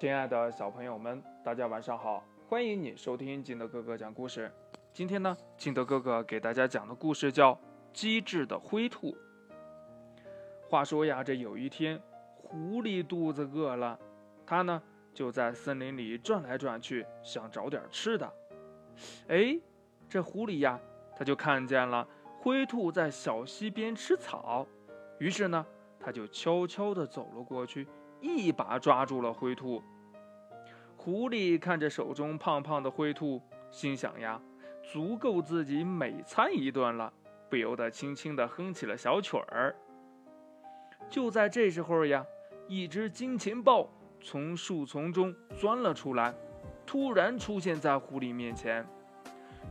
亲爱的小朋友们，大家晚上好！欢迎你收听金德哥哥讲故事。今天呢，金德哥哥给大家讲的故事叫《机智的灰兔》。话说呀，这有一天，狐狸肚子饿了，它呢就在森林里转来转去，想找点吃的。哎，这狐狸呀，它就看见了灰兔在小溪边吃草，于是呢，它就悄悄地走了过去。一把抓住了灰兔。狐狸看着手中胖胖的灰兔，心想呀，足够自己美餐一顿了，不由得轻轻地哼起了小曲儿。就在这时候呀，一只金钱豹从树丛中钻了出来，突然出现在狐狸面前。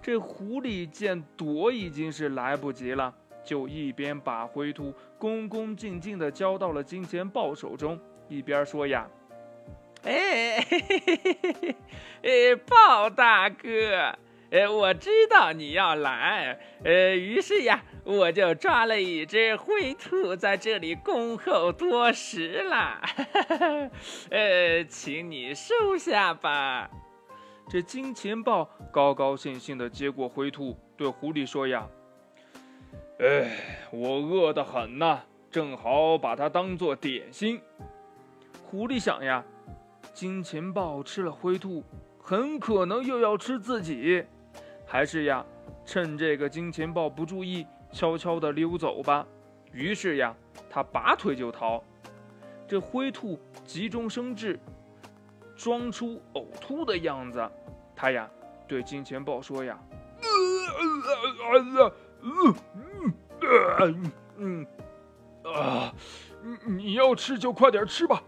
这狐狸见躲已经是来不及了，就一边把灰兔恭恭敬敬地交到了金钱豹手中。一边说呀，哎，嘿嘿嘿嘿嘿，哎，豹大哥，哎，我知道你要来，呃，于是呀，我就抓了一只灰兔在这里恭候多时了，呃，请你收下吧。这金钱豹高高兴兴地接过灰兔，对狐狸说呀，哎，我饿得很呐，正好把它当做点心。狐狸想呀，金钱豹吃了灰兔，很可能又要吃自己，还是呀，趁这个金钱豹不注意，悄悄地溜走吧。于是呀，他拔腿就逃。这灰兔急中生智，装出呕吐的样子。他呀，对金钱豹说呀：“嗯啊，你你要吃就快点吃吧。”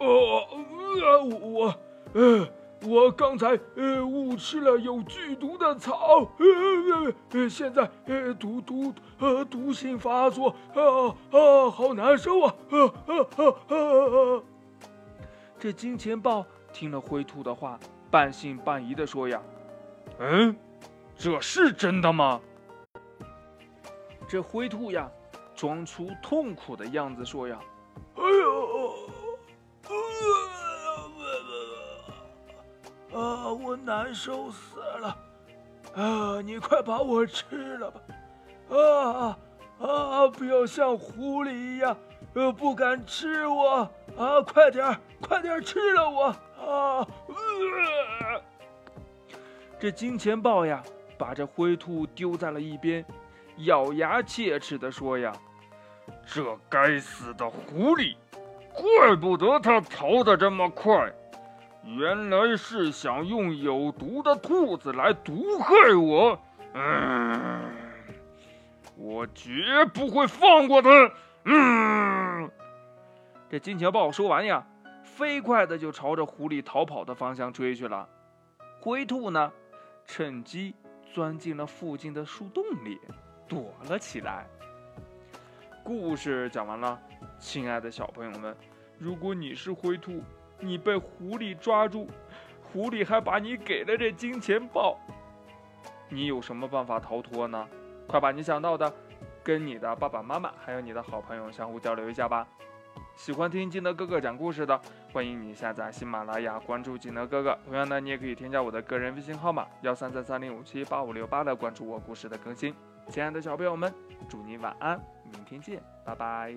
哦，呃，啊我，呃，我刚才呃误吃了有剧毒的草，呃，现在呃毒毒呃毒性发作，啊啊，好难受啊！啊啊啊啊！这金钱豹听了灰兔的话，半信半疑的说呀：“嗯，这是真的吗？”这灰兔呀，装出痛苦的样子说呀：“哎呦！”啊，我难受死了！啊，你快把我吃了吧！啊啊，不要像狐狸一样，呃，不敢吃我！啊，快点快点吃了我！啊！这金钱豹呀，把这灰兔丢在了一边，咬牙切齿的说呀：“这该死的狐狸，怪不得它逃得这么快！”原来是想用有毒的兔子来毒害我，嗯，我绝不会放过他。嗯，这金钱豹说完呀，飞快的就朝着狐狸逃跑的方向追去了。灰兔呢，趁机钻进了附近的树洞里，躲了起来。故事讲完了，亲爱的小朋友们，如果你是灰兔。你被狐狸抓住，狐狸还把你给了这金钱豹，你有什么办法逃脱呢？快把你想到的跟你的爸爸妈妈还有你的好朋友相互交流一下吧。喜欢听金德哥哥讲故事的，欢迎你下载喜马拉雅，关注金德哥哥。同样呢，你也可以添加我的个人微信号码幺三三三零五七八五六八来关注我故事的更新。亲爱的小朋友们，祝你晚安，明天见，拜拜。